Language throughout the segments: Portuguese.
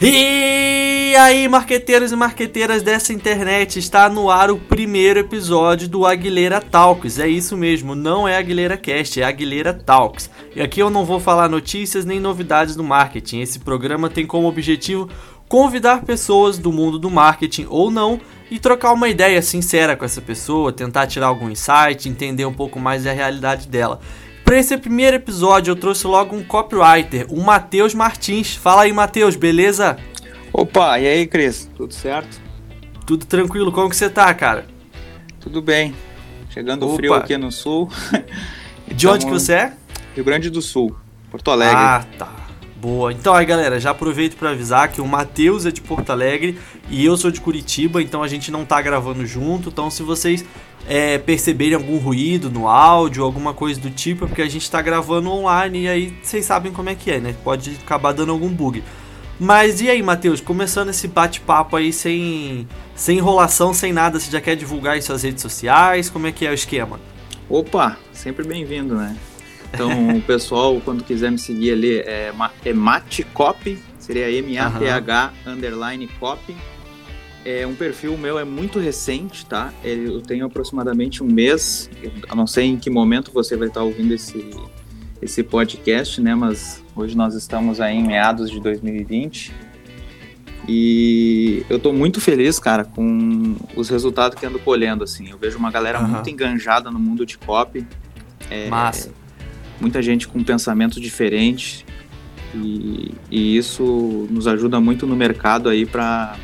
E aí, marqueteiros e marqueteiras dessa internet, está no ar o primeiro episódio do Aguilera Talks. É isso mesmo, não é Aguilera Cast, é Aguilera Talks. E aqui eu não vou falar notícias nem novidades do marketing. Esse programa tem como objetivo convidar pessoas do mundo do marketing ou não e trocar uma ideia sincera com essa pessoa, tentar tirar algum insight, entender um pouco mais da realidade dela. Para esse primeiro episódio, eu trouxe logo um copywriter, o Matheus Martins. Fala aí, Matheus, beleza? Opa, e aí, Cris? Tudo certo? Tudo tranquilo, como que você tá, cara? Tudo bem. Chegando Opa. frio aqui no sul. De onde que você é? Rio Grande do Sul, Porto Alegre. Ah, tá. Boa. Então aí, galera, já aproveito para avisar que o Matheus é de Porto Alegre e eu sou de Curitiba, então a gente não tá gravando junto. Então, se vocês é, perceberem algum ruído no áudio, alguma coisa do tipo, é porque a gente está gravando online e aí vocês sabem como é que é, né? Pode acabar dando algum bug. Mas e aí, Matheus, começando esse bate-papo aí sem, sem enrolação, sem nada, você já quer divulgar em suas redes sociais? Como é que é o esquema? Opa, sempre bem-vindo, né? Então, o pessoal, quando quiser me seguir ali, é, é Matcop, seria M-A-T-H uhum. underline copy é um perfil meu é muito recente, tá? Eu tenho aproximadamente um mês. Eu não sei em que momento você vai estar ouvindo esse, esse podcast, né? Mas hoje nós estamos aí em meados de 2020. E eu tô muito feliz, cara, com os resultados que ando colhendo, assim. Eu vejo uma galera uhum. muito enganjada no mundo de copy. É, Massa. Muita gente com pensamento diferente. E, e isso nos ajuda muito no mercado aí para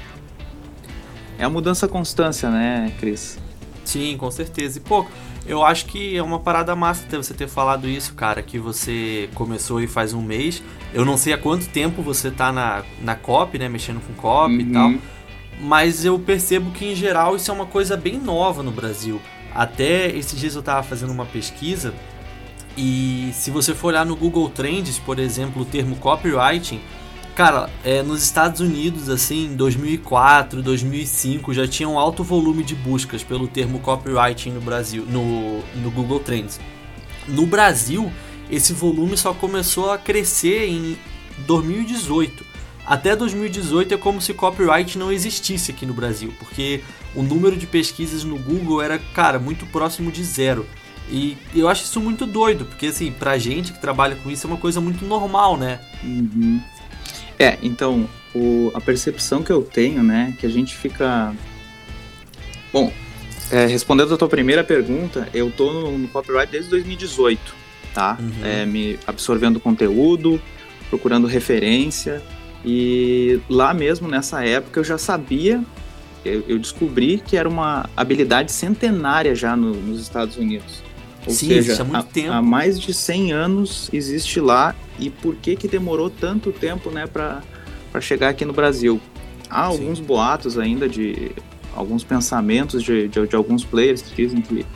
é a mudança constância, né, Cris? Sim, com certeza. E, pô, eu acho que é uma parada massa ter você ter falado isso, cara, que você começou aí faz um mês. Eu não sei há quanto tempo você tá na, na COP, né, mexendo com COP uhum. e tal. Mas eu percebo que, em geral, isso é uma coisa bem nova no Brasil. Até esses dias eu tava fazendo uma pesquisa e se você for olhar no Google Trends, por exemplo, o termo copywriting, Cara, é, nos Estados Unidos, assim, em 2004, 2005, já tinha um alto volume de buscas pelo termo copywriting no Brasil, no, no Google Trends. No Brasil, esse volume só começou a crescer em 2018. Até 2018 é como se copyright não existisse aqui no Brasil, porque o número de pesquisas no Google era, cara, muito próximo de zero. E eu acho isso muito doido, porque assim, pra gente que trabalha com isso é uma coisa muito normal, né? Uhum. É, então, o, a percepção que eu tenho, né, que a gente fica. Bom, é, respondendo a tua primeira pergunta, eu tô no, no copyright desde 2018, tá? Uhum. É, me absorvendo conteúdo, procurando referência. E lá mesmo, nessa época, eu já sabia, eu, eu descobri que era uma habilidade centenária já no, nos Estados Unidos. Ou Sim, seja, há, muito tempo. há mais de 100 anos existe lá e por que que demorou tanto tempo, né, para chegar aqui no Brasil? Há alguns boatos ainda de alguns pensamentos de, de, de, alguns players que dizem que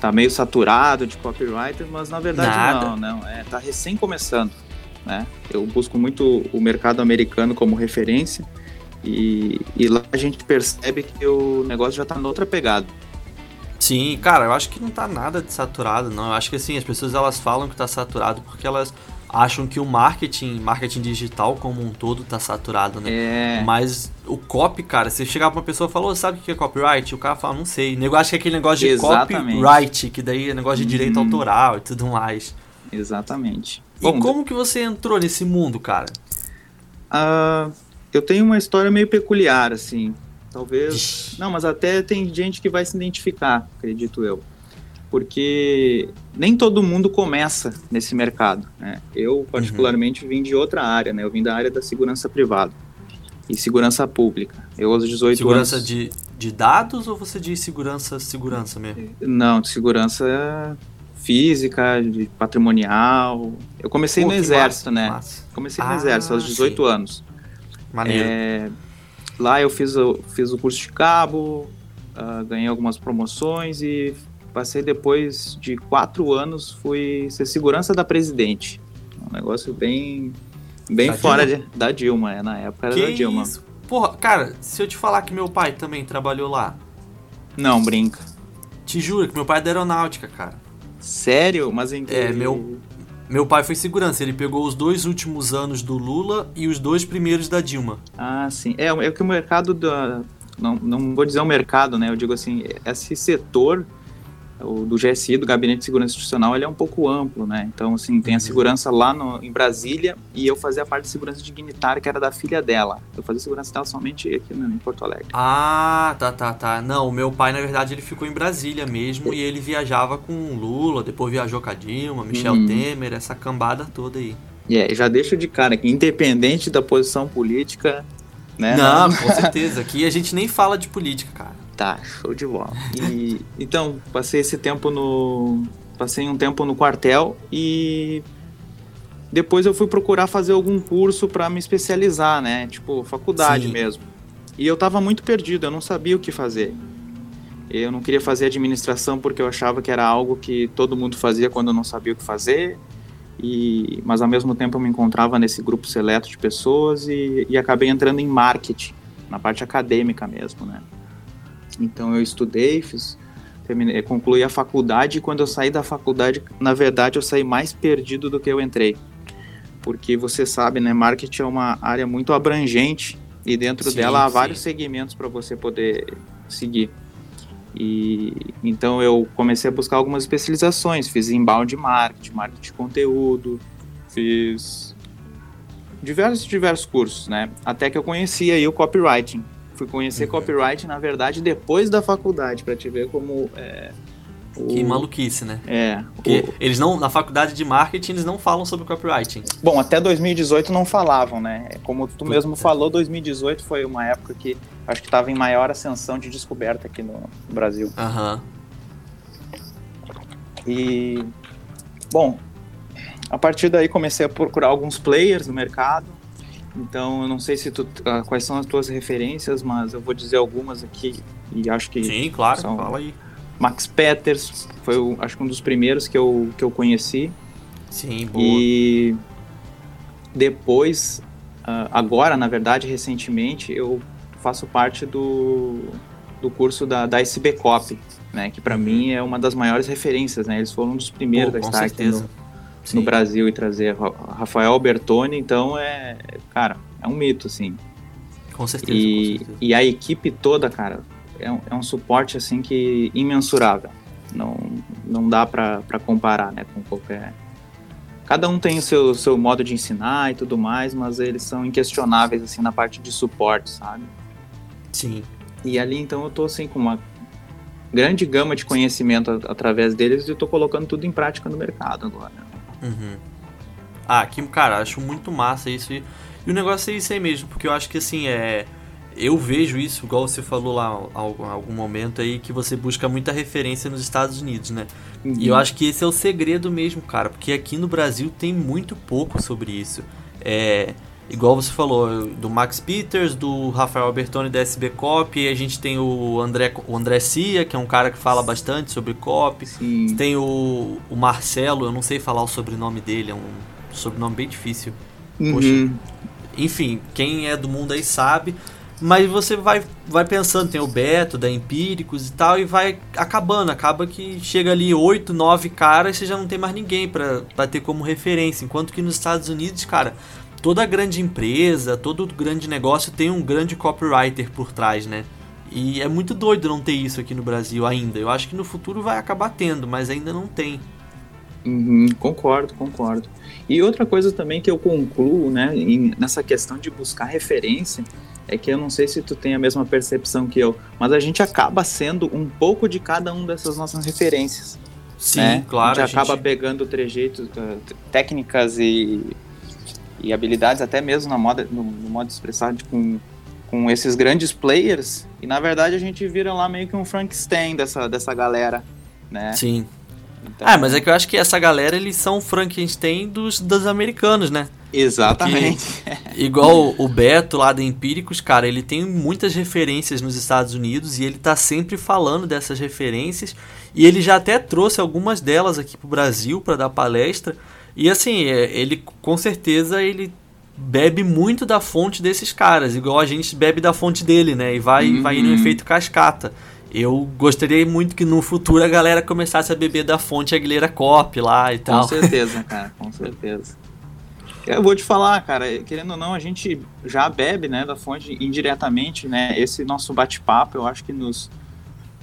tá meio saturado de copyright, mas na verdade Nada. não, não, é tá recém começando, né? Eu busco muito o mercado americano como referência e, e lá a gente percebe que o negócio já tá noutra pegada. Sim, cara, eu acho que não tá nada de saturado, não. Eu acho que assim, as pessoas elas falam que tá saturado porque elas acham que o marketing, marketing digital como um todo tá saturado, né? É. Mas o copy, cara, você chegar pra uma pessoa e falar, sabe o que é copyright? O cara fala, não sei. Eu acho que é aquele negócio de Exatamente. copyright, que daí é negócio de direito uhum. autoral e tudo mais. Exatamente. E Bom, como que você entrou nesse mundo, cara? Uh, eu tenho uma história meio peculiar, assim. Talvez. Não, mas até tem gente que vai se identificar, acredito eu. Porque nem todo mundo começa nesse mercado. Né? Eu, particularmente, uhum. vim de outra área, né? Eu vim da área da segurança privada e segurança pública. Eu, aos 18 segurança anos. Segurança de, de dados ou você diz segurança, segurança mesmo? Não, de segurança física, de patrimonial. Eu comecei Pô, no exército, massa, né? Massa. Comecei no ah, exército aos 18 sim. anos. Maneiro. É, Lá eu fiz o, fiz o curso de cabo, uh, ganhei algumas promoções e passei depois de quatro anos, fui ser segurança da presidente. Um negócio bem, bem da fora de, da Dilma, é, na época era que da Dilma. Isso? Porra, cara, se eu te falar que meu pai também trabalhou lá. Não, brinca. Te juro que meu pai é da aeronáutica, cara. Sério? Mas em É, meu, Meu pai foi segurança, ele pegou os dois últimos anos do Lula e os dois primeiros da Dilma. Ah, sim. É, é que o mercado da. Não, não vou dizer o mercado, né? Eu digo assim, esse setor o do GSI, do Gabinete de Segurança Institucional, ele é um pouco amplo, né? Então, assim, tem a uhum. segurança lá no, em Brasília e eu fazia a parte de segurança dignitária, que era da filha dela. Eu fazia segurança dela somente aqui no, em Porto Alegre. Ah, tá, tá, tá. Não, o meu pai, na verdade, ele ficou em Brasília mesmo e ele viajava com Lula, depois viajou com a Dilma, Michel uhum. Temer, essa cambada toda aí. E yeah, já deixo de cara que, independente da posição política, né? Não, com certeza. Aqui a gente nem fala de política, cara. Tá, show de bola. E, então, passei esse tempo no. Passei um tempo no quartel e depois eu fui procurar fazer algum curso para me especializar, né? Tipo, faculdade Sim. mesmo. E eu tava muito perdido, eu não sabia o que fazer. Eu não queria fazer administração porque eu achava que era algo que todo mundo fazia quando eu não sabia o que fazer. E, mas ao mesmo tempo eu me encontrava nesse grupo seleto de pessoas e, e acabei entrando em marketing, na parte acadêmica mesmo, né? Então eu estudei, fiz, terminei, concluí a faculdade e quando eu saí da faculdade, na verdade, eu saí mais perdido do que eu entrei. Porque você sabe, né, marketing é uma área muito abrangente e dentro sim, dela há sim. vários segmentos para você poder seguir. E então eu comecei a buscar algumas especializações, fiz inbound marketing, marketing de conteúdo, fiz diversos diversos cursos, né? Até que eu conheci aí o copywriting, Fui conhecer uhum. copyright, na verdade, depois da faculdade, para te ver como. É, o... Que maluquice, né? É. Porque o... eles não, na faculdade de marketing, eles não falam sobre copywriting. Bom, até 2018 não falavam, né? Como tu mesmo falou, 2018 foi uma época que acho que estava em maior ascensão de descoberta aqui no Brasil. Aham. Uhum. E. Bom, a partir daí comecei a procurar alguns players no mercado então, eu não sei se tu, uh, quais são as tuas referências, mas eu vou dizer algumas aqui e acho que Sim, claro, são fala aí. Max Peters foi o, acho que um dos primeiros que eu, que eu conheci. Sim, boa. E depois, uh, agora, na verdade, recentemente, eu faço parte do, do curso da, da SBCOP, né, que para uhum. mim é uma das maiores referências, né? Eles foram um dos primeiros Pô, da Start no, Sim. no Brasil e trazer Rafael Albertoni, então é, cara, é um mito, assim. Com certeza. E, com certeza. e a equipe toda, cara, é um, é um suporte, assim, que imensurável. Não, não dá para comparar, né, com qualquer... Cada um tem o seu, seu modo de ensinar e tudo mais, mas eles são inquestionáveis, assim, na parte de suporte, sabe? Sim. E ali, então, eu tô, assim, com uma grande gama de conhecimento através deles e eu tô colocando tudo em prática no mercado agora. Uhum. Ah, que, cara, acho muito massa isso. E, e o negócio é isso aí mesmo, porque eu acho que assim, é. Eu vejo isso, igual você falou lá em algum momento aí, que você busca muita referência nos Estados Unidos, né? Uhum. E eu acho que esse é o segredo mesmo, cara, porque aqui no Brasil tem muito pouco sobre isso. É igual você falou, do Max Peters, do Rafael Albertoni da SB Cop, e a gente tem o André, o André Cia, que é um cara que fala bastante sobre cop. Sim. Tem o, o Marcelo, eu não sei falar o sobrenome dele, é um sobrenome bem difícil. Uhum. Poxa. Enfim, quem é do mundo aí sabe. Mas você vai, vai pensando, tem o Beto, da Empíricos e tal, e vai acabando. Acaba que chega ali oito, nove caras e você já não tem mais ninguém para ter como referência. Enquanto que nos Estados Unidos, cara, toda grande empresa, todo grande negócio tem um grande copywriter por trás, né? E é muito doido não ter isso aqui no Brasil ainda. Eu acho que no futuro vai acabar tendo, mas ainda não tem. Uhum, concordo, concordo. E outra coisa também que eu concluo, né, nessa questão de buscar referência, é que eu não sei se tu tem a mesma percepção que eu, mas a gente acaba sendo um pouco de cada um dessas nossas referências. Sim, né? claro. A gente a acaba gente... pegando trejeitos, uh, técnicas e e habilidades até mesmo na moda, no, no modo de expressar de, com, com esses grandes players. E na verdade a gente vira lá meio que um Frankenstein dessa, dessa galera, né? Sim. Então, ah, mas é que eu acho que essa galera, eles são Frankenstein dos, dos americanos, né? Exatamente. Porque, igual o Beto lá da Empíricos, cara, ele tem muitas referências nos Estados Unidos e ele tá sempre falando dessas referências. E ele já até trouxe algumas delas aqui pro Brasil para dar palestra. E assim, é, ele com certeza ele bebe muito da fonte desses caras, igual a gente bebe da fonte dele, né? E vai, uhum. vai no efeito cascata. Eu gostaria muito que no futuro a galera começasse a beber da fonte Aguilera Cop lá e tal. Com certeza, cara, com certeza. Eu vou te falar, cara, querendo ou não, a gente já bebe, né, da fonte indiretamente, né, esse nosso bate-papo eu acho que nos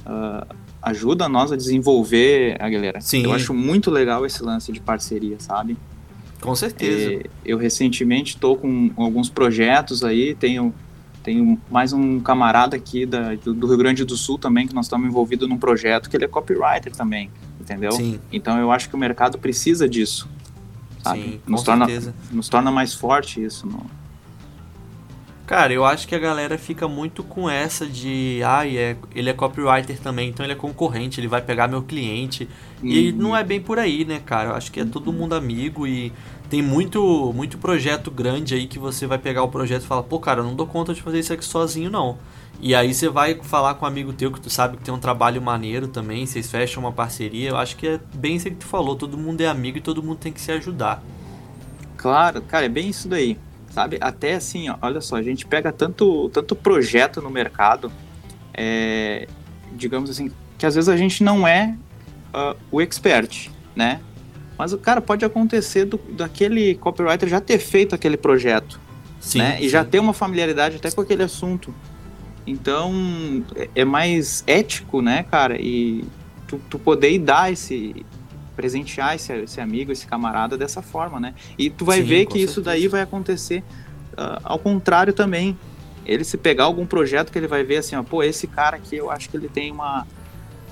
uh, ajuda nós a desenvolver, a galera. Sim. Eu acho muito legal esse lance de parceria, sabe? Com certeza. É, eu recentemente estou com alguns projetos aí, tenho, tenho mais um camarada aqui da, do Rio Grande do Sul também, que nós estamos envolvidos num projeto que ele é copywriter também, entendeu? Sim. Então eu acho que o mercado precisa disso, sabe? Sim, com nos, torna, certeza. nos torna mais forte isso. No... Cara, eu acho que a galera fica muito com essa de, ah, é, ele é copywriter também, então ele é concorrente, ele vai pegar meu cliente. E Uhum. não é bem por aí, né, cara? Eu acho que é todo mundo amigo e tem muito, muito projeto grande aí que você vai pegar o projeto e fala, pô, cara, eu não dou conta de fazer isso aqui sozinho, não. E aí você vai falar com um amigo teu que tu sabe que tem um trabalho maneiro também, vocês fecham uma parceria. Eu acho que é bem isso que tu falou, todo mundo é amigo e todo mundo tem que se ajudar. Claro, cara, é bem isso daí. Sabe, até assim, ó, olha só, a gente pega tanto, tanto projeto no mercado, é, digamos assim, que às vezes a gente não é ah, o expert, né? Mas o cara pode acontecer do, daquele copywriter já ter feito aquele projeto, Sim. né? E já sim. ter uma familiaridade até com aquele assunto. Então, é- é mais ético, né, cara? E tu, tu poder dar esse presentear esse, esse amigo, esse camarada dessa forma, né? E tu vai Sim, ver que isso certeza. daí vai acontecer ah, ao contrário também. Ele se pegar algum projeto que ele vai ver assim, ó, pô, esse cara aqui eu acho que ele tem uma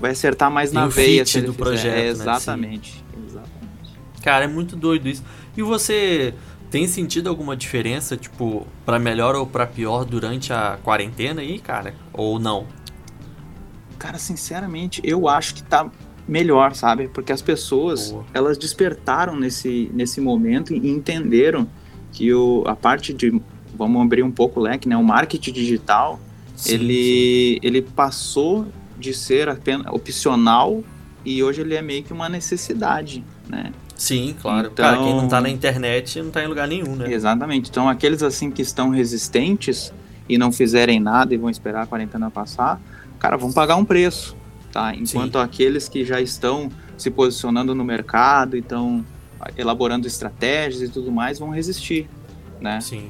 vai acertar mais Tem na veia fit do fizer. projeto, né? É, exatamente, exatamente. Cara, é muito doido isso. E você tem sentido alguma diferença, tipo, pra melhor ou pra pior durante a quarentena aí, cara? Ou não? Cara, sinceramente, eu acho que tá melhor, sabe? Porque as pessoas, Boa. elas despertaram nesse, nesse momento e entenderam que o, a parte de, vamos abrir um pouco o leque, né? O marketing digital, Sim, ele, ele passou de ser apenas opcional e hoje ele é meio que uma necessidade, né? Sim, claro. Então- Cara, quem não tá na internet não tá em lugar nenhum, né? Exatamente. Então, aqueles assim que estão resistentes e não fizerem nada e vão esperar a quarentena passar, cara, vão pagar um preço, tá? Enquanto aqueles que já estão se posicionando no mercado e estão elaborando estratégias e tudo mais vão resistir, né? Sim.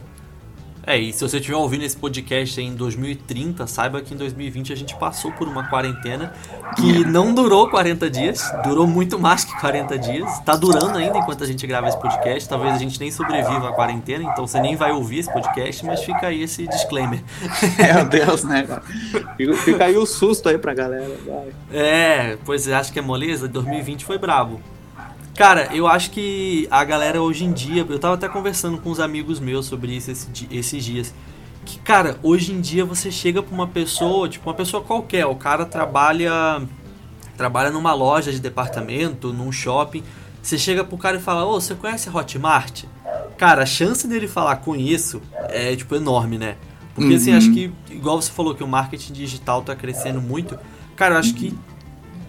É, e se você estiver ouvindo esse podcast aí em 2030, saiba que em 2020 a gente passou por uma quarentena que não durou 40 dias, durou muito mais que 40 dias. Tá durando ainda enquanto a gente grava esse podcast. Talvez a gente nem sobreviva à quarentena, então você nem vai ouvir esse podcast, mas fica aí esse disclaimer. Meu Deus, né? fica aí o susto aí pra galera. vai. É, pois é, acho que é moleza. 2020 foi brabo. Cara, eu acho que a galera hoje em dia. Eu tava até conversando com uns amigos meus sobre isso esses dias. Que, cara, hoje em dia você chega pra uma pessoa, tipo, uma pessoa qualquer. O cara trabalha. Trabalha numa loja de departamento, num shopping. Você chega pro cara e fala: Ô, você conhece a Hotmart? Cara, a chance dele falar conheço é, tipo, enorme, né? Porque, assim, Uhum. acho que, igual você falou que o marketing digital tá crescendo muito. Cara, eu acho que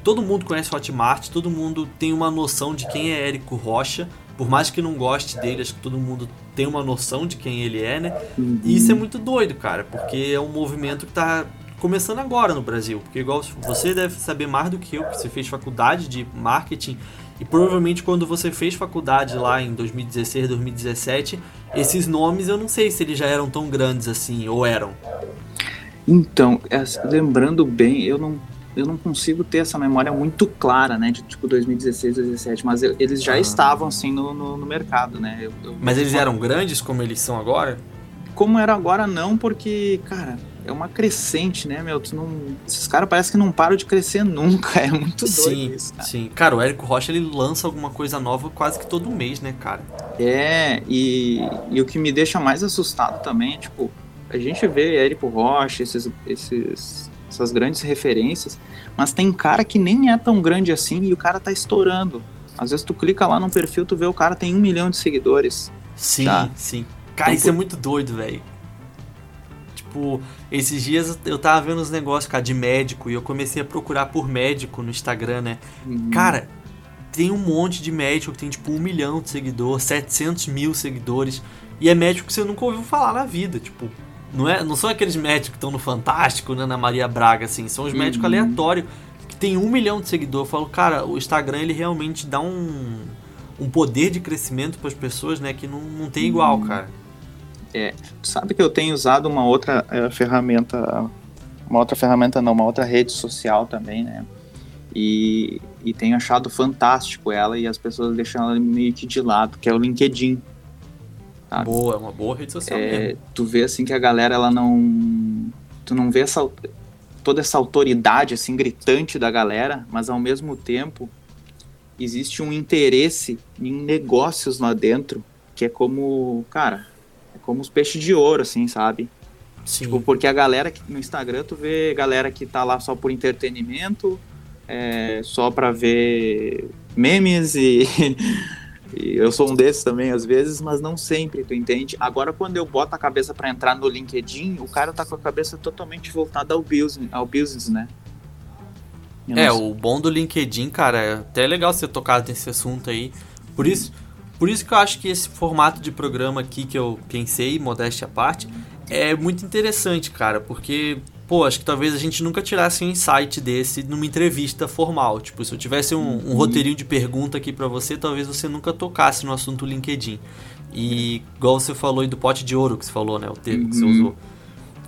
todo mundo conhece o Hotmart, todo mundo tem uma noção de quem é Érico Rocha. Por mais que não goste dele, acho que todo mundo tem uma noção de quem ele é, né? E isso é muito doido, cara, porque é um movimento que tá começando agora no Brasil. Porque igual você deve saber mais do que eu, que você fez faculdade de marketing e provavelmente quando você fez faculdade lá em 2016, 2017, esses nomes eu não sei se eles já eram tão grandes assim, ou eram. Então, lembrando bem, eu não, eu não consigo ter essa memória muito clara, né? De tipo 2016, 2017, mas eu- eles já Ah. estavam assim no, no, no mercado, né? Eu- eu- Mas eles eram grandes como eles são agora? Como era agora, não, porque, cara, é uma crescente, né, meu? Tu não, esses caras parecem que não param de crescer nunca. É muito doido Sim, isso, cara. sim. Cara, o Érico Rocha ele lança alguma coisa nova quase que todo mês, né, cara? É, e, e o que me deixa mais assustado também é, tipo, a gente vê Érico Rocha, esses, esses, essas grandes referências, mas tem cara que nem é tão grande assim e o cara tá estourando. Às vezes tu clica lá no perfil, tu vê o cara tem um milhão de seguidores. Sim, Tá. sim. Cara, Então, isso é muito doido, velho. Tipo, esses dias eu tava vendo uns negócios, cara, de médico e eu comecei a procurar por médico no Instagram, né? Uhum. Cara, tem um monte de médico que tem tipo um milhão de seguidores, 700 mil seguidores. E é médico que você nunca ouviu falar na vida. Tipo, Não, é, não são aqueles médicos que estão no Fantástico, né, na Maria Braga, assim. São os médicos uhum. aleatórios que tem um milhão de seguidores. Eu falo, cara, o Instagram ele realmente dá um, um poder de crescimento para as pessoas, né, que não, não tem igual, uhum. cara. É, sabe que eu tenho usado uma outra é, ferramenta, uma outra ferramenta não, uma outra rede social também, né? E, e tenho achado fantástico ela e as pessoas deixam ela meio que de lado, que é o LinkedIn. Sabe? Boa, é uma boa rede social é, mesmo. Tu vê assim que a galera ela não tu não vê essa toda essa autoridade assim gritante da galera, mas ao mesmo tempo existe um interesse em negócios lá dentro que é como, cara, é como os peixes de ouro assim, sabe? Sim. Tipo, porque a galera que no Instagram tu vê galera que tá lá só por entretenimento, é, só para ver memes e E eu sou um desses também às vezes, mas não sempre, tu entende? Agora, quando eu boto a cabeça para entrar no LinkedIn, o cara tá com a cabeça totalmente voltada ao business, ao business né? é, o bom do LinkedIn, cara, é até legal você tocar nesse assunto aí. Por isso, por isso que eu acho que esse formato de programa aqui que eu pensei, modéstia à parte, é muito interessante, cara, porque pô, acho que talvez a gente nunca tirasse um insight desse numa entrevista formal. Tipo, se eu tivesse um, um uhum. roteirinho de pergunta aqui para você, talvez você nunca tocasse no assunto LinkedIn. E igual você falou aí do pote de ouro que você falou, né? O termo que você uhum. usou.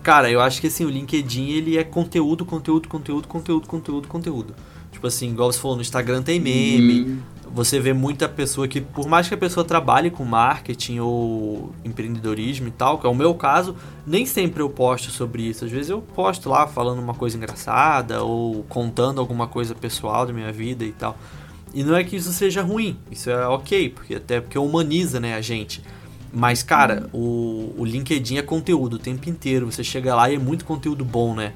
Cara, eu acho que assim, o LinkedIn ele é conteúdo, conteúdo, conteúdo, conteúdo, conteúdo, conteúdo. Tipo assim, igual você falou, no Instagram tem meme, uhum você vê muita pessoa que, por mais que a pessoa trabalhe com marketing ou empreendedorismo e tal, que é o meu caso, nem sempre eu posto sobre isso. Às vezes eu posto lá falando uma coisa engraçada ou contando alguma coisa pessoal da minha vida e tal. E não é que isso seja ruim, isso é ok, porque até porque humaniza né, a gente. Mas, cara, o, o LinkedIn é conteúdo o tempo inteiro. Você chega lá e é muito conteúdo bom, né?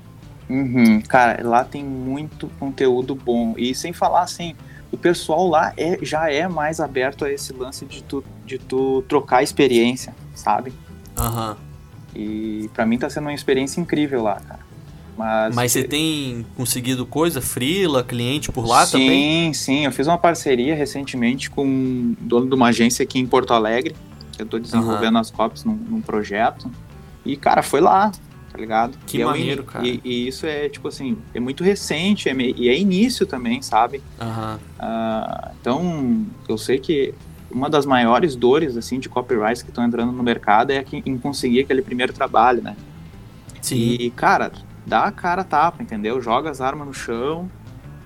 Uhum, cara, lá tem muito conteúdo bom. E sem falar assim, o pessoal lá é, já é mais aberto a esse lance de tu, de tu trocar experiência, sabe? Aham. Uhum. E para mim tá sendo uma experiência incrível lá, cara. Mas, Mas você tem conseguido coisa, frila, cliente por lá sim, também? Sim, sim. Eu fiz uma parceria recentemente com um dono de uma agência aqui em Porto Alegre. Eu tô desenvolvendo uhum. as copies num, num projeto. E, cara, foi lá tá ligado? Que e maneiro, é cara. E, e, isso é, tipo assim, é muito recente, é me, e é início também, sabe? Uhum. Uh, então, eu sei que uma das maiores dores, assim, de copyrights que estão entrando no mercado é em conseguir aquele primeiro trabalho, né? Sim. E, cara, dá a cara a tapa, entendeu? Joga as armas no chão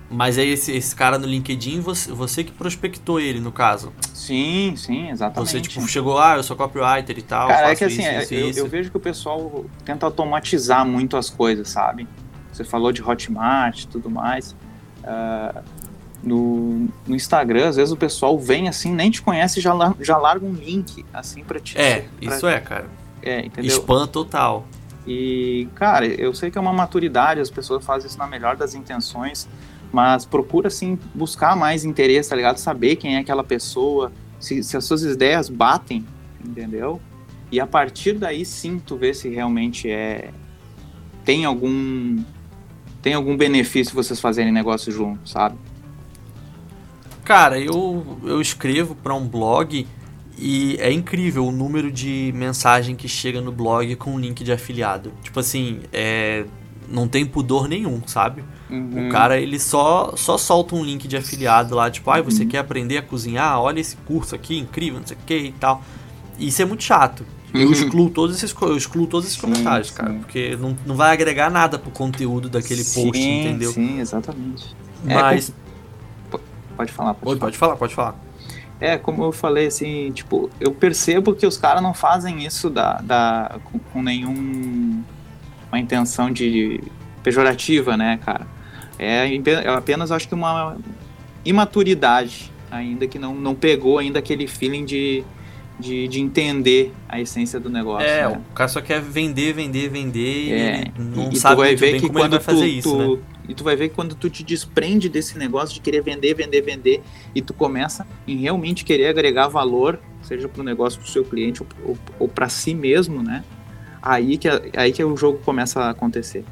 mas aí esse, esse cara no LinkedIn, você, você que prospectou ele, no caso. Sim, sim, exatamente. Você, tipo, chegou, ah, eu sou copywriter e tal. Cara, é que assim, isso, é, isso, eu, isso. eu, vejo que o pessoal tenta automatizar muito as coisas, sabe? Você falou de Hotmart e tudo mais. Uh, no, no Instagram, às vezes o pessoal vem assim, nem te conhece e já, já larga um link, assim, pra te... É, pra, isso é, cara. É, entendeu? Spam total. E, cara, eu sei que é uma maturidade, as pessoas fazem isso na melhor das intenções, mas procura, assim, buscar mais interesse, tá ligado? Saber quem é aquela pessoa, se, se as suas ideias batem, entendeu? E a partir daí, sim, tu vê se realmente é... Tem algum... Tem algum benefício vocês fazerem negócio juntos, sabe? Cara, eu, eu escrevo para um blog e é incrível o número de mensagem que chega no blog com link de afiliado. Tipo assim, é, não tem pudor nenhum, sabe? Uhum. O cara, ele só, só solta um link de afiliado lá, tipo, ah, você uhum. quer aprender a cozinhar? Olha esse curso aqui, incrível, não sei o que e tal. E isso é muito chato. Eu uhum. excluo todos esses, eu excluo todos esses sim, comentários, cara, sim. porque não, não vai agregar nada pro conteúdo daquele sim, post, entendeu? Sim, exatamente. É, Mas. É, pode falar, pode, pode, falar. pode falar, pode falar. É, como eu falei, assim, tipo, eu percebo que os caras não fazem isso da, da, com, com nenhum uma intenção de pejorativa, né, cara? É, é apenas, acho que uma imaturidade ainda que não, não pegou ainda aquele feeling de, de, de entender a essência do negócio. É, né? o cara só quer vender, vender, vender é, e não e, sabe tu vai ver que quando tu, fazer isso, tu, né? E tu vai ver que quando tu te desprende desse negócio de querer vender, vender, vender, e tu começa em realmente querer agregar valor, seja para o negócio, para o seu cliente ou, ou, ou para si mesmo, né? Aí que, aí que o jogo começa a acontecer.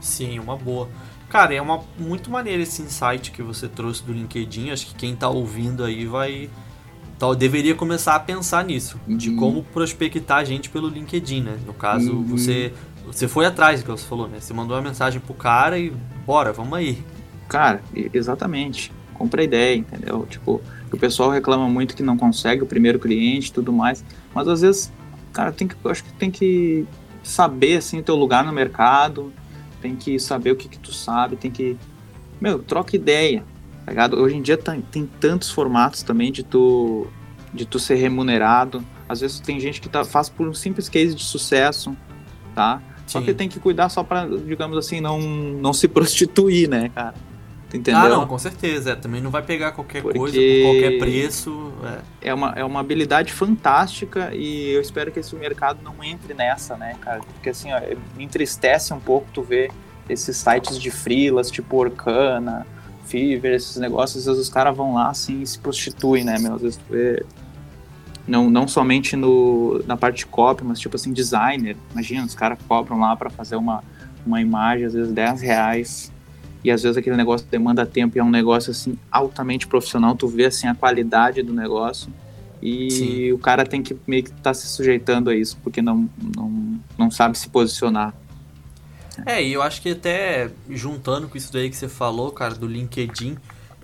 Sim, uma boa. Cara, é uma muito maneiro esse insight que você trouxe do LinkedIn. Acho que quem tá ouvindo aí vai Então, deveria começar a pensar nisso, uhum. de como prospectar a gente pelo LinkedIn, né? No caso, uhum. você você foi atrás, que você falou, né? Você mandou uma mensagem pro cara e bora, vamos aí. Cara, exatamente. Compra ideia, entendeu? Tipo, o pessoal reclama muito que não consegue o primeiro cliente e tudo mais, mas às vezes, cara, tem que, eu acho que tem que saber assim o teu lugar no mercado, tem que saber o que, que tu sabe, tem que meu, troca ideia, tá ligado? Hoje em dia tem, tem tantos formatos também de tu de tu ser remunerado. Às vezes tem gente que tá, faz por um simples case de sucesso, tá? Só que tem que cuidar só para, digamos assim, não, não se prostituir, né, cara? Entendeu? Ah, não, com certeza. É, também não vai pegar qualquer Porque coisa por qualquer preço. É. é. uma, é uma habilidade fantástica e eu espero que esse mercado não entre nessa, né, cara? Porque assim, ó, me entristece um pouco tu ver esses sites de frilas, tipo Orkana, Fiverr, esses negócios, às vezes os caras vão lá assim e se prostituem, né, meu? Às vezes tu vê não, não somente no, na parte de copy, mas tipo assim, designer. Imagina, os caras cobram lá para fazer uma, uma imagem, às vezes 10 reais, e às vezes aquele negócio demanda tempo e é um negócio assim altamente profissional, tu vê assim a qualidade do negócio e Sim. o cara tem que meio que estar tá se sujeitando a isso, porque não, não, não sabe se posicionar. É, e eu acho que até juntando com isso daí que você falou, cara, do LinkedIn,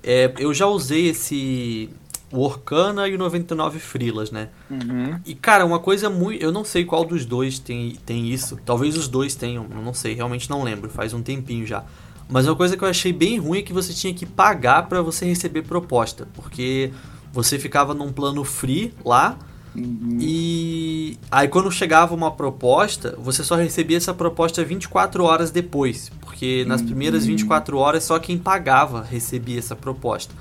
é, eu já usei esse o Orkana e o 99 Frilas, né? Uhum. E, cara, uma coisa muito. Eu não sei qual dos dois tem, tem isso. Talvez os dois tenham, eu não sei, realmente não lembro, faz um tempinho já. Mas uma coisa que eu achei bem ruim é que você tinha que pagar para você receber proposta. Porque você ficava num plano free lá. Uhum. E aí quando chegava uma proposta, você só recebia essa proposta 24 horas depois, porque nas primeiras 24 uhum. horas só quem pagava recebia essa proposta.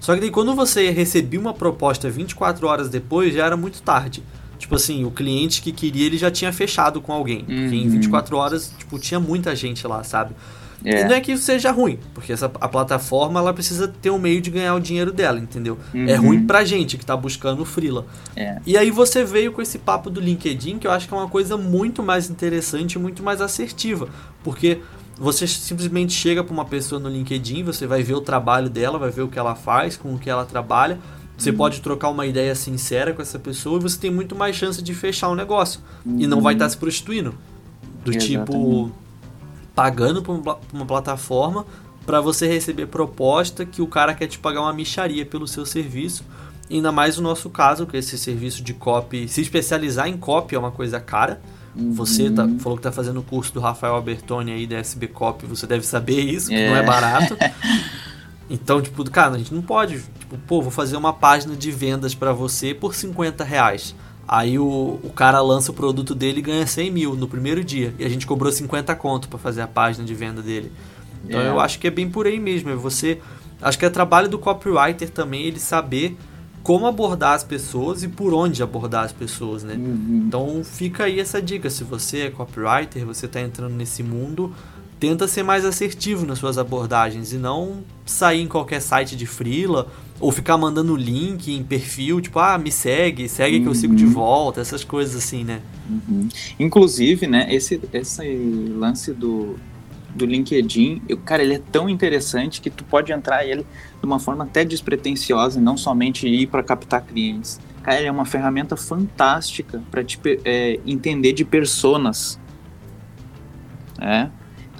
Só que daí quando você recebia uma proposta 24 horas depois, já era muito tarde. Tipo assim, o cliente que queria, ele já tinha fechado com alguém. Uhum. Porque em 24 uhum. horas, tipo, tinha muita gente lá, sabe? É. E não é que isso seja ruim, porque essa, a plataforma ela precisa ter um meio de ganhar o dinheiro dela, entendeu? É uhum. É ruim pra gente que tá buscando o Freela. É. E aí você veio com esse papo do LinkedIn, que eu acho que é uma coisa muito mais interessante e muito mais assertiva. Porque você simplesmente chega para uma pessoa no LinkedIn, você vai ver o trabalho dela, vai ver o que ela faz, com o que ela trabalha. Você uhum. pode trocar uma ideia sincera com essa pessoa e você tem muito mais chance de fechar um negócio. Uhum. E não vai estar uhum. tá se prostituindo. Do Exatamente. tipo, pagando por uma plataforma para você receber proposta que o cara quer te pagar uma micharia pelo seu serviço. Ainda mais no nosso caso, que esse serviço de copy, se especializar em copy é uma coisa cara. Uhum. Você tá, falou que tá fazendo o curso do Rafael Albertoni aí da SB Cop, você deve saber isso, é. que não é barato. então, tipo, cara, a gente não pode, tipo, pô, vou fazer uma página de vendas para você por 50 reais. Aí o, o cara lança o produto dele e ganha 100 mil no primeiro dia. E a gente cobrou 50 conto para fazer a página de venda dele. Então é. eu acho que é bem por aí mesmo. É você. Acho que é trabalho do copywriter também ele saber como abordar as pessoas e por onde abordar as pessoas, né? Uhum. Então fica aí essa dica, se você é copywriter, você está entrando nesse mundo, tenta ser mais assertivo nas suas abordagens e não sair em qualquer site de freela ou ficar mandando link em perfil, tipo, ah, me segue, segue uhum. que eu sigo de uhum. volta, essas coisas assim, né? Uhum. Inclusive, né, esse, esse lance do, do LinkedIn, eu, cara, ele é tão interessante que tu pode entrar ele de uma forma até despretensiosa e não somente ir para captar clientes. Cara, ele é uma ferramenta fantástica para te é, entender de personas. É?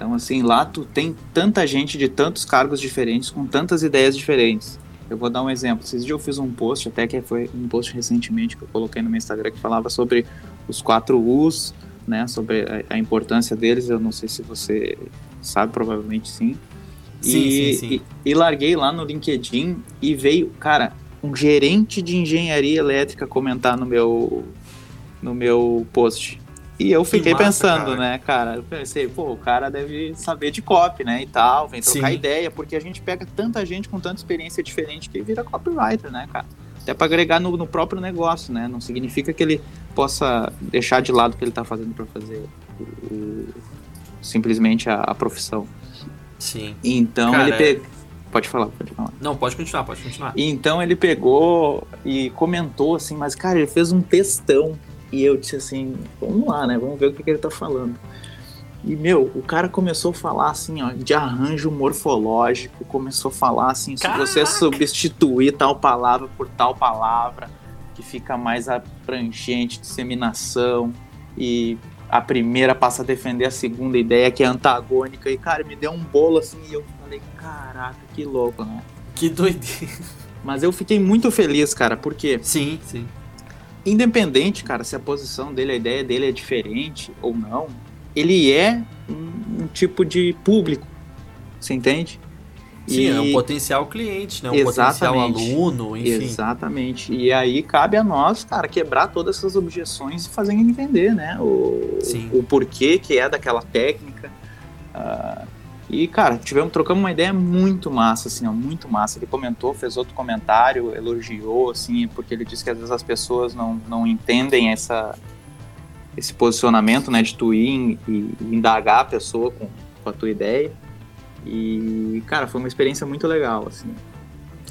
Então, assim, lá tu tem tanta gente de tantos cargos diferentes, com tantas ideias diferentes. Eu vou dar um exemplo. Esses dias eu fiz um post, até que foi um post recentemente que eu coloquei no meu Instagram, que falava sobre os quatro U's, né, sobre a, a importância deles. Eu não sei se você sabe, provavelmente sim. Sim, e, sim, sim. E, e, larguei lá no LinkedIn e veio, cara, um gerente de engenharia elétrica comentar no meu, no meu post. E eu fiquei massa, pensando, cara. né, cara? Eu pensei, pô, o cara deve saber de copy, né, e tal, vem trocar Sim. ideia, porque a gente pega tanta gente com tanta experiência diferente que vira copywriter, né, cara? Até para agregar no, no, próprio negócio, né? Não significa que ele possa deixar de lado o que ele tá fazendo para fazer o, o, simplesmente a, a profissão. Sim. Então Cara, ele pegou. Pode falar, pode falar. Não, pode continuar, pode continuar. Então ele pegou e comentou assim, mas cara, ele fez um textão. E eu disse assim, vamos lá, né? Vamos ver o que, que ele tá falando. E, meu, o cara começou a falar assim, ó, de arranjo morfológico, começou a falar assim, se você substituir tal palavra por tal palavra, que fica mais abrangente, disseminação, e a primeira passa a defender a segunda ideia, que é antagônica, e cara, me deu um bolo assim, e eu falei, caraca, que louco, né? Que doideira. Mas eu fiquei muito feliz, cara, porque. Sim, sim. Independente, cara, se a posição dele, a ideia dele é diferente ou não, ele é um, um tipo de público. Você entende? Sim, e... é um potencial cliente, né? Um potencial aluno, enfim. Exatamente. E aí cabe a nós, cara, quebrar todas essas objeções e fazer ele entender, né? O, Sim. o porquê que é daquela técnica. Uh, e, cara, tivemos, trocamos uma ideia muito massa, assim, ó, muito massa. Ele comentou, fez outro comentário, elogiou, assim, porque ele disse que às vezes as pessoas não, não entendem essa, esse posicionamento, né, de tu ir e, indagar a pessoa com, com a tua ideia. E, cara, foi uma experiência muito legal, assim.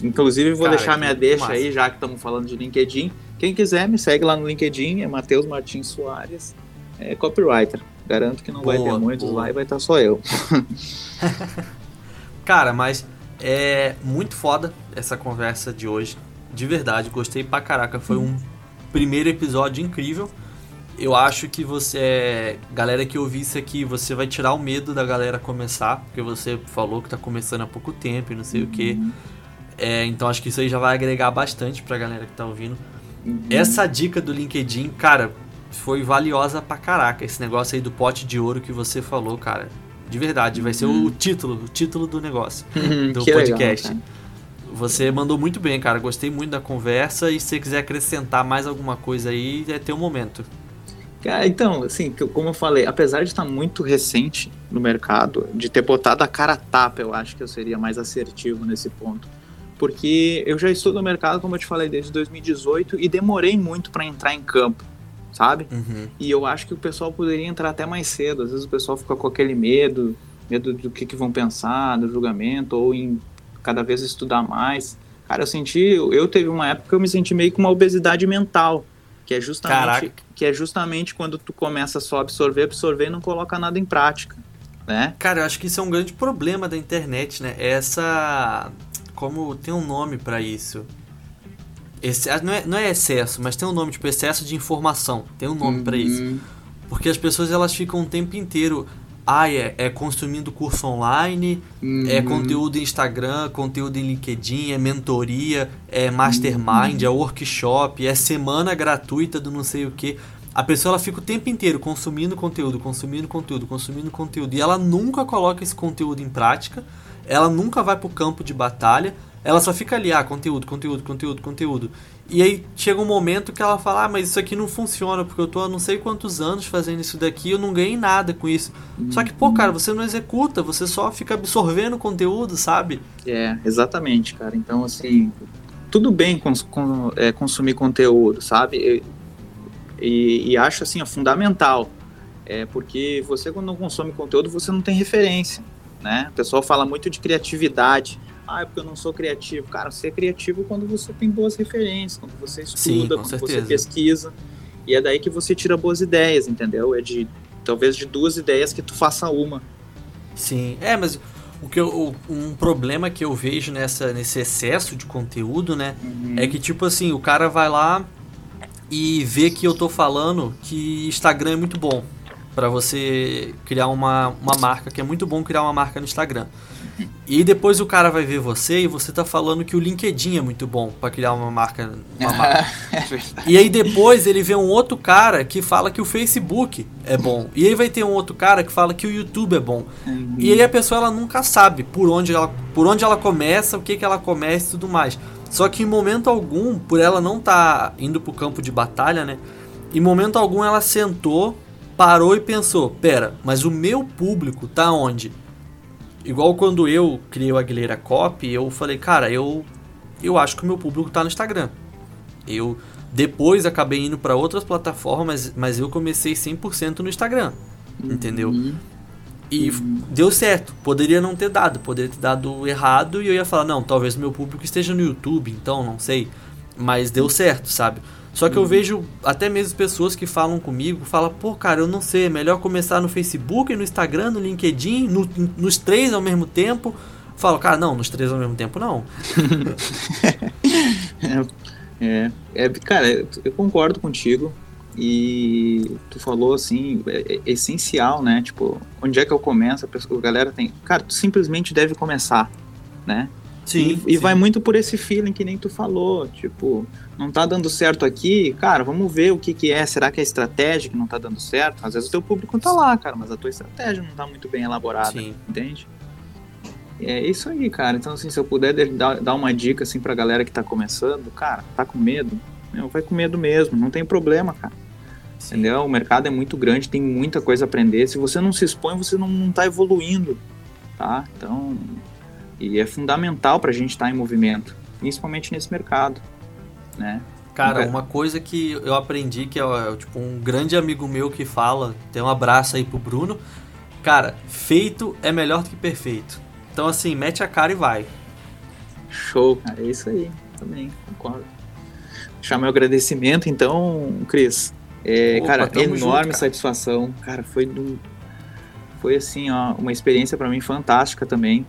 Inclusive, vou cara, deixar minha deixa massa. aí, já que estamos falando de LinkedIn. Quem quiser, me segue lá no LinkedIn, é Matheus Martins Soares, é copywriter. Garanto que não boa, vai ter muitos boa. lá e vai estar só eu. cara, mas é muito foda essa conversa de hoje. De verdade, gostei pra caraca. Foi um primeiro episódio incrível eu acho que você, galera que ouvir isso aqui, você vai tirar o medo da galera começar, porque você falou que tá começando há pouco tempo e não sei uhum. o que. É, então acho que isso aí já vai agregar bastante pra galera que tá ouvindo. Uhum. Essa dica do LinkedIn, cara, foi valiosa pra caraca. Esse negócio aí do pote de ouro que você falou, cara. De verdade, vai ser uhum. o título, o título do negócio, uhum, do podcast. Legal, você mandou muito bem, cara. Gostei muito da conversa. E se você quiser acrescentar mais alguma coisa aí, é teu momento. Cara, então, assim, como eu falei, apesar de estar muito recente no mercado, de ter botado a cara a tapa, eu acho que eu seria mais assertivo nesse ponto. Porque eu já estou no mercado, como eu te falei, desde 2018 e demorei muito para entrar em campo, sabe? Uhum. E eu acho que o pessoal poderia entrar até mais cedo. Às vezes o pessoal fica com aquele medo, medo do que, que vão pensar, do julgamento, ou em cada vez estudar mais. Cara, eu senti, eu teve uma época que eu me senti meio com uma obesidade mental que é justamente que é justamente quando tu começa só a absorver, absorver e não coloca nada em prática, né? Cara, eu acho que isso é um grande problema da internet, né? Essa como tem um nome para isso. Esse, ah, não, é, não é excesso, mas tem um nome, tipo excesso de informação. Tem um nome uhum. para isso. Porque as pessoas elas ficam o tempo inteiro ah, é, é consumindo curso online, é uhum. é conteúdo em Instagram, conteúdo em LinkedIn, é mentoria, é mastermind, uhum. é workshop, é semana gratuita do não sei o que. A pessoa ela fica o tempo inteiro consumindo conteúdo, consumindo conteúdo, consumindo conteúdo e ela nunca coloca esse conteúdo em prática, ela nunca vai para o campo de batalha, ela só fica ali, ah, conteúdo, conteúdo, conteúdo, conteúdo. E aí chega um momento que ela fala, ah, mas isso aqui não funciona, porque eu tô há não sei quantos anos fazendo isso daqui eu não ganhei nada com isso. Uhum. Só que, pô, cara, você não executa, você só fica absorvendo conteúdo, sabe? É, exatamente, cara. Então, assim, tudo bem cons com, é, consumir conteúdo, sabe? E, e, e acho, assim, é fundamental. É porque você, quando não consome conteúdo, você não tem referência, né? O pessoal fala muito de criatividade ah, é porque eu não sou criativo. Cara, você é criativo quando você tem boas referências, quando você estuda, Sim, quando certeza. você pesquisa. E é daí que você tira boas ideias, entendeu? É de talvez de duas ideias que tu faça uma. Sim, é, mas o que eu, um problema que eu vejo nessa, nesse excesso de conteúdo, né, uhum. é que tipo assim, o cara vai lá e vê que eu tô falando que Instagram é muito bom para você criar uma, uma marca, que é muito bom criar uma marca no Instagram. E depois o cara vai ver você e você tá falando que o LinkedIn é muito bom para criar uma marca. Uma marca. é e aí depois ele vê um outro cara que fala que o Facebook é bom. E aí vai ter um outro cara que fala que o YouTube é bom. Uhum. E aí a pessoa ela nunca sabe por onde ela, por onde ela começa, o que, que ela começa e tudo mais. Só que em momento algum, por ela não tá indo pro campo de batalha, né? Em momento algum ela sentou, parou e pensou: pera, mas o meu público tá onde? Igual quando eu criei o Aguilera Copy, eu falei, cara, eu eu acho que o meu público está no Instagram. Eu depois acabei indo para outras plataformas, mas eu comecei 100% no Instagram. Uhum. Entendeu? E uhum. deu certo. Poderia não ter dado, poderia ter dado errado e eu ia falar, não, talvez o meu público esteja no YouTube, então não sei. Mas deu certo, sabe? Só que eu uhum. vejo até mesmo pessoas que falam comigo, falam, pô, cara, eu não sei, é melhor começar no Facebook, no Instagram, no LinkedIn, no, nos três ao mesmo tempo. Falo, cara, não, nos três ao mesmo tempo não. É, é cara, eu concordo contigo. E tu falou assim, é, é, essencial, né? Tipo, onde é que eu começo? A, pessoa, a galera tem. Cara, tu simplesmente deve começar, né? Sim. E, e vai muito por esse feeling que nem tu falou. Tipo, não tá dando certo aqui, cara, vamos ver o que que é. Será que é a estratégia que não tá dando certo? Às vezes o teu público tá lá, cara, mas a tua estratégia não tá muito bem elaborada, Sim. entende? É isso aí, cara. Então, assim, se eu puder dar, dar uma dica, assim, pra galera que tá começando, cara, tá com medo? Meu, vai com medo mesmo, não tem problema, cara. Sim. Entendeu? O mercado é muito grande, tem muita coisa a aprender. Se você não se expõe, você não, não tá evoluindo, tá? Então, e é fundamental pra gente estar tá em movimento, principalmente nesse mercado, né? Cara, uma coisa que eu aprendi, que é, é tipo um grande amigo meu que fala, tem um abraço aí pro Bruno, cara, feito é melhor do que perfeito. Então, assim, mete a cara e vai. Show, cara. É isso aí. Também, concordo. Deixar meu agradecimento, então, Cris. É, Opa, cara, enorme junto, cara. satisfação. Cara, foi do, foi assim, ó, uma experiência para mim fantástica também.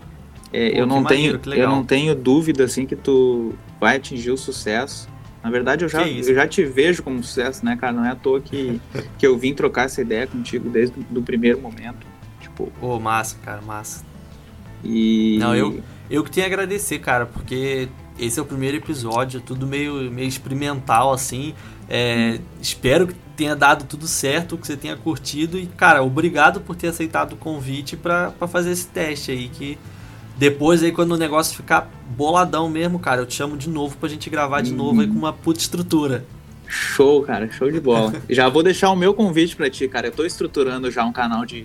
É, Pô, eu não tenho, eu não tenho dúvida assim que tu vai atingir o sucesso. Na verdade, eu já, eu já te vejo como sucesso, né, cara? Não é à toa que, que eu vim trocar essa ideia contigo desde o primeiro momento. Tipo. Ô, massa, cara, massa. E... Não, eu, eu que tenho a agradecer, cara, porque esse é o primeiro episódio, tudo meio, meio experimental, assim. É, hum. Espero que tenha dado tudo certo, que você tenha curtido. E, cara, obrigado por ter aceitado o convite para fazer esse teste aí. Que depois, aí, quando o negócio ficar boladão mesmo, cara, eu te chamo de novo pra gente gravar de novo aí com uma puta estrutura. Show, cara, show de bola. já vou deixar o meu convite para ti, cara. Eu tô estruturando já um canal de,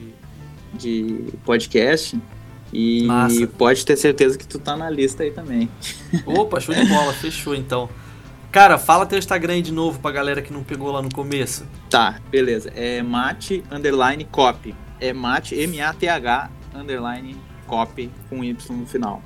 de podcast. E Massa. pode ter certeza que tu tá na lista aí também. Opa, show de bola, fechou então. Cara, fala teu Instagram aí de novo pra galera que não pegou lá no começo. Tá, beleza. É mate underline copy. É mate, M-A-T-H underline copy com Y no final.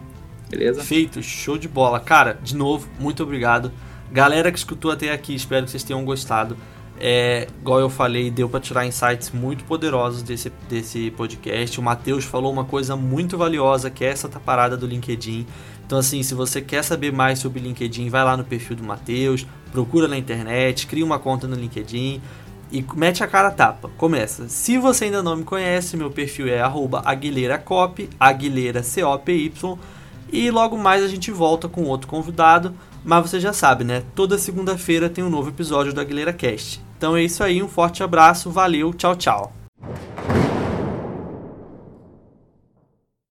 Beleza? Feito, show de bola. Cara, de novo, muito obrigado. Galera que escutou até aqui, espero que vocês tenham gostado. É, igual eu falei, deu para tirar insights muito poderosos desse, desse podcast. O Matheus falou uma coisa muito valiosa, que é essa parada do LinkedIn. Então, assim, se você quer saber mais sobre LinkedIn, vai lá no perfil do Matheus, procura na internet, cria uma conta no LinkedIn e mete a cara a tapa. Começa. Se você ainda não me conhece, meu perfil é aguilheiracop, aguilheira C-O-P-Y. E logo mais a gente volta com outro convidado. Mas você já sabe, né? Toda segunda-feira tem um novo episódio do Aguilera Cast. Então é isso aí, um forte abraço, valeu, tchau, tchau.